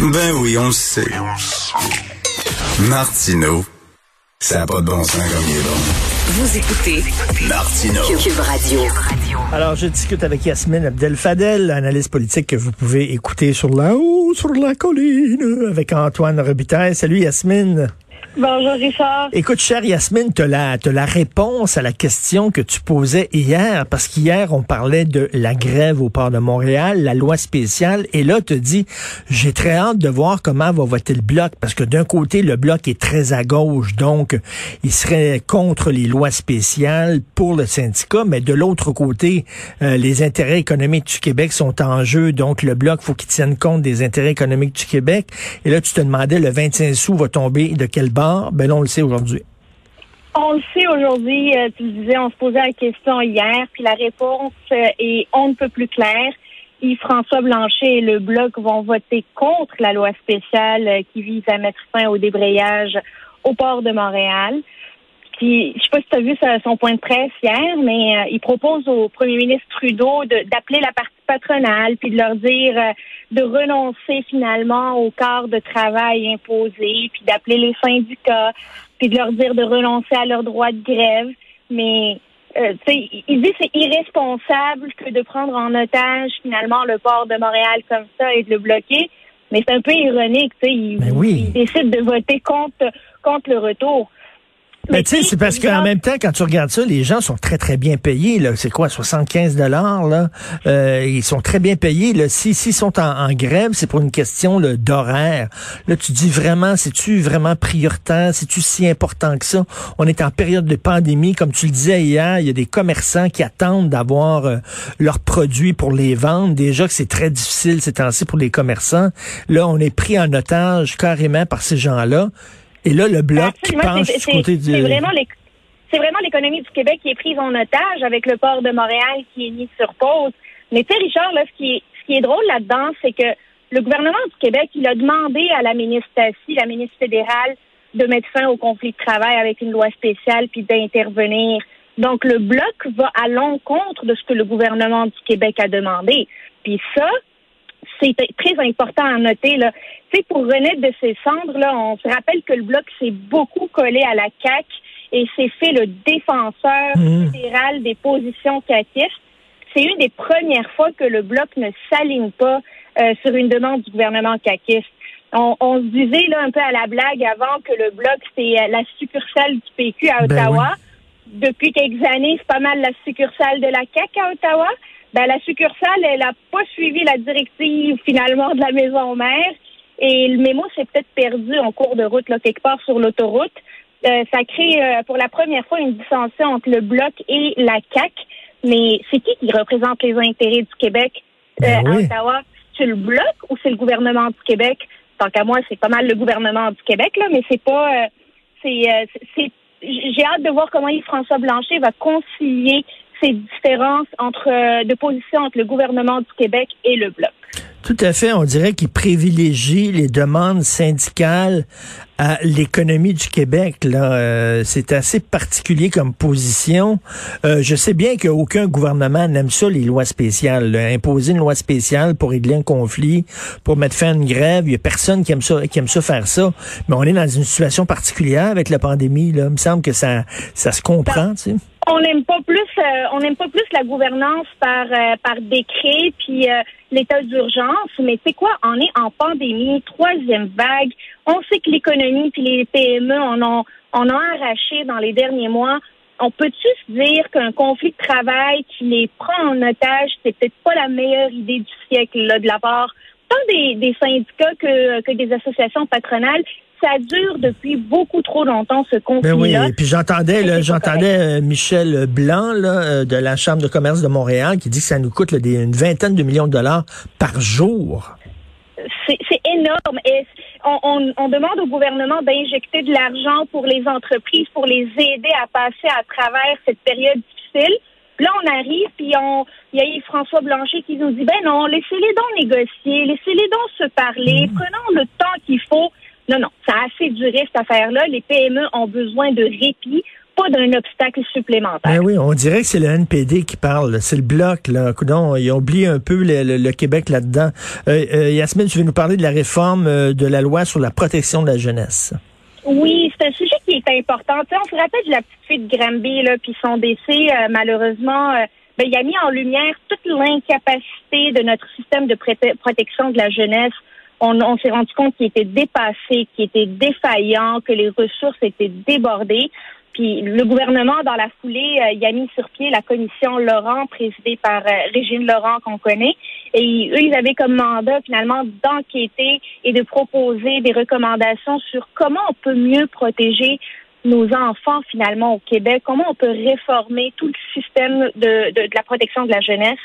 Ben oui, on le sait. Martino, ça n'a pas de bon sens comme il est bon. Vous écoutez Martino. Cube Radio. Alors, je discute avec Yasmine Abdel-Fadel, analyste politique que vous pouvez écouter sur la haut, sur la colline, avec Antoine Robitaille. Salut Yasmine. Bonjour Richard. Écoute, chère Yasmine, tu la, la réponse à la question que tu posais hier, parce qu'hier, on parlait de la grève au port de Montréal, la loi spéciale, et là, tu dis, j'ai très hâte de voir comment va voter le bloc, parce que d'un côté, le bloc est très à gauche, donc il serait contre les lois spéciales pour le syndicat, mais de l'autre côté, euh, les intérêts économiques du Québec sont en jeu, donc le bloc, faut qu'il tienne compte des intérêts économiques du Québec. Et là, tu te demandais, le 25 sous va tomber de Ben on le sait aujourd'hui. On le sait aujourd'hui, euh, tu disais, on se posait la question hier, puis la réponse euh, est on ne peut plus claire. Yves-François Blanchet et le Bloc vont voter contre la loi spéciale euh, qui vise à mettre fin au débrayage au port de Montréal. Puis, je sais pas si tu as vu son point de presse hier, mais il propose au premier ministre Trudeau d'appeler la partie patronale, puis de leur dire de renoncer finalement au quart de travail imposé, puis d'appeler les syndicats, puis de leur dire de renoncer à leur droit de grève. Mais euh, il dit c'est irresponsable que de prendre en otage finalement le port de Montréal comme ça et de le bloquer. Mais c'est un peu ironique, tu sais, il, ben oui. il, décide de voter contre contre le retour. Mais tu sais, c'est parce qu'en même temps, quand tu regardes ça, les gens sont très, très bien payés. Là. C'est quoi, 75 dollars? là? Euh, Ils sont très bien payés. Là. S'ils sont en, grève, c'est pour une question d'horaire. Là, tu dis vraiment, c'est-tu vraiment prioritaire? C'est-tu si important que ça? On est en période de pandémie. Comme tu le disais hier, il y a des commerçants qui attendent d'avoir euh, leurs produits pour les vendre. Déjà que c'est très difficile ces temps-ci pour les commerçants. Là, on est pris en otage carrément par ces gens-là. Et là, le bloc qui penche du côté du... C'est vraiment c'est vraiment l'économie du Québec qui est prise en otage avec le port de Montréal qui est mis sur pause. Mais tu sais, Richard, là, ce qui est, ce qui est drôle là-dedans, c'est que le gouvernement du Québec, il a demandé à la ministre Tassi, la ministre fédérale, de mettre fin au conflit de travail avec une loi spéciale puis d'intervenir. Donc, le bloc va à l'encontre de ce que le gouvernement du Québec a demandé. Puis ça, c'est très important à noter. Là. sais, pour renaître de ces cendres, là, on se rappelle que le bloc s'est beaucoup collé à la CAQ et s'est fait le défenseur mmh. fédéral des positions caquistes. C'est une des premières fois que le bloc ne s'aligne pas euh, sur une demande du gouvernement caquiste. On, on, se disait là un peu à la blague avant que le bloc c'est euh, la succursale du PQ à ben Ottawa. Depuis quelques années, c'est pas mal la succursale de la CAQ à Ottawa ben, la succursale, elle n'a pas suivi la directive finalement de la maison mère et le mémo s'est peut-être perdu en cours de route, là, quelque part sur l'autoroute. Euh, ça crée euh, pour la première fois une dissension entre le Bloc et la CAC. Mais c'est qui qui représente les intérêts du Québec euh, ben à Ottawa? C'est le Bloc ou c'est le gouvernement du Québec? Tant qu'à moi, c'est pas mal le gouvernement du Québec, là, mais c'est pas... c'est, c'est, j'ai hâte de voir comment Yves-François Blanchet va concilier ces différences entre, euh, de position entre le gouvernement du Québec et le Bloc. Tout à fait. On dirait qu'il privilégie les demandes syndicales à l'économie du Québec. Là, euh, c'est assez particulier comme position. Euh, je sais bien qu'aucun gouvernement n'aime ça les lois spéciales. Imposer une loi spéciale pour régler un conflit, pour mettre fin à une grève, il y a personne qui aime ça, qui aime ça faire ça. Mais on est dans une situation particulière avec la pandémie. Là, il me semble que ça, ça se comprend. Tu sais. On n'aime pas plus, euh, on n'aime pas plus la gouvernance par euh, par décret puis euh, l'état d'urgence. Mais c'est quoi? On est en pandémie, troisième vague. On sait que l'économie puis les PME en ont en ont arraché dans les derniers mois. On peut-tu se dire qu'un conflit de travail qui les prend en otage, c'est peut-être pas la meilleure idée du siècle là de la part tant des, des syndicats que, que des associations patronales ça dure depuis beaucoup trop longtemps, ce conflit-là. Ben oui, et puis j'entendais, j'entendais euh, Michel Blanc là, euh, de la Chambre de commerce de Montréal qui dit que ça nous coûte une vingtaine de millions de dollars par jour. C'est énorme. Et on, on, demande au gouvernement d'injecter de l'argent pour les entreprises, pour les aider à passer à travers cette période difficile. Là, on arrive, puis on, il y a François Blanchet qui nous dit, ben non, laissez-les donc négocier, laissez-les donc se parler, mmh. prenons le temps qu'il faut. Non, non, ça a assez duré cette affaire-là. Les PME ont besoin de répit pas d'un obstacle supplémentaire. Ben oui, on dirait que c'est le NPD qui parle, c'est le bloc là. Coudon, ils ont oublié un peu le, Québec là-dedans. Euh, euh, Yasmine, tu veux nous parler de la réforme euh, de la loi sur la protection de la jeunesse? Oui, c'est un sujet qui est important. on se rappelle de la petite fille de Granby, là, puis son décès, malheureusement, ben, il a mis en lumière toute l'incapacité de notre système de protection de la jeunesse. On, on s'est rendu compte qu'il était dépassé, qu'il était défaillant, que les ressources étaient débordées. Puis le gouvernement, dans la foulée, euh, il a mis sur pied la commission Laurent, présidée par euh, Régine Laurent, qu'on connaît. Et eux, ils avaient comme mandat, finalement, d'enquêter et de proposer des recommandations sur comment on peut mieux protéger nos enfants, finalement, au Québec, comment on peut réformer tout le système de, de, la protection de la jeunesse.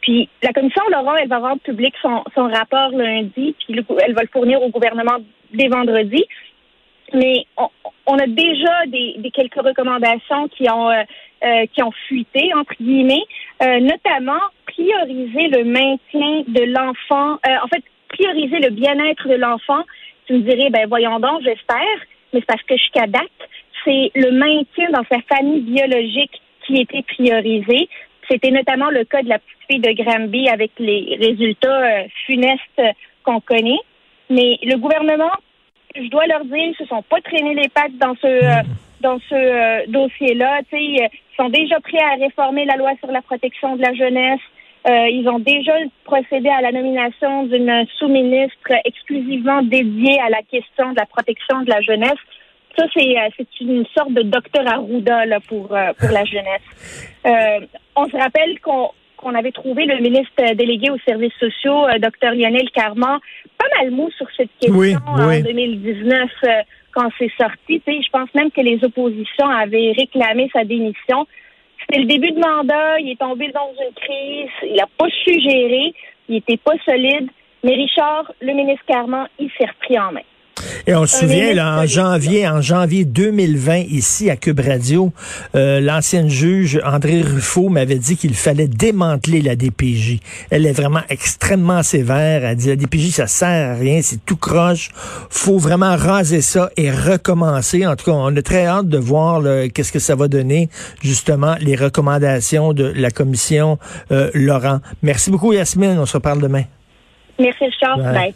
Puis la commission Laurent, elle va rendre public son, son rapport lundi, puis elle va le fournir au gouvernement dès vendredi mais on, a déjà des, quelques recommandations qui ont euh, euh, qui ont fuité entre guillemets, euh, notamment prioriser le maintien de l'enfant. en fait, prioriser le bien-être de l'enfant. Tu me dirais, ben voyons donc, j'espère, mais c'est parce que jusqu'à date, c'est le maintien dans sa famille biologique qui était priorisé. C'était notamment le cas de la petite fille de Granby avec les résultats funestes qu'on connaît. Mais le gouvernement je dois leur dire, ils se sont pas traînés les pattes dans ce euh, dans ce euh, dossier-là. Ils sont déjà prêts à réformer la loi sur la protection de la jeunesse. Euh, ils ont déjà procédé à la nomination d'une sous-ministre exclusivement dédiée à la question de la protection de la jeunesse. Ça, c'est, c'est une sorte de docteur Arruda là, pour, pour la jeunesse. on se rappelle qu'on, qu'on avait trouvé le ministre délégué aux services sociaux, euh, Dr Lionel Carman, pas mal mou sur cette question en 2019 euh, quand c'est sorti. Je pense même que les oppositions avaient réclamé sa démission. C'était le début de mandat, il est tombé dans une crise, il n'a pas su gérer, il n'était pas solide. Mais Richard, le ministre Carman, il s'est repris en main. Et on se souvient, là, en janvier, en janvier 2020, ici à Cube Radio, euh, l'ancienne juge André Ruffo m'avait dit qu'il fallait démanteler la DPJ. Elle est vraiment extrêmement sévère. Elle dit la DPJ, ça sert à rien, c'est tout croche. Faut vraiment raser ça et recommencer. En tout cas, on a très hâte de voir qu'est-ce que ça va donner, justement, les recommandations de la commission euh, Laurent. Merci beaucoup, Yasmine. On se reparle demain. Merci, Charles. Bye.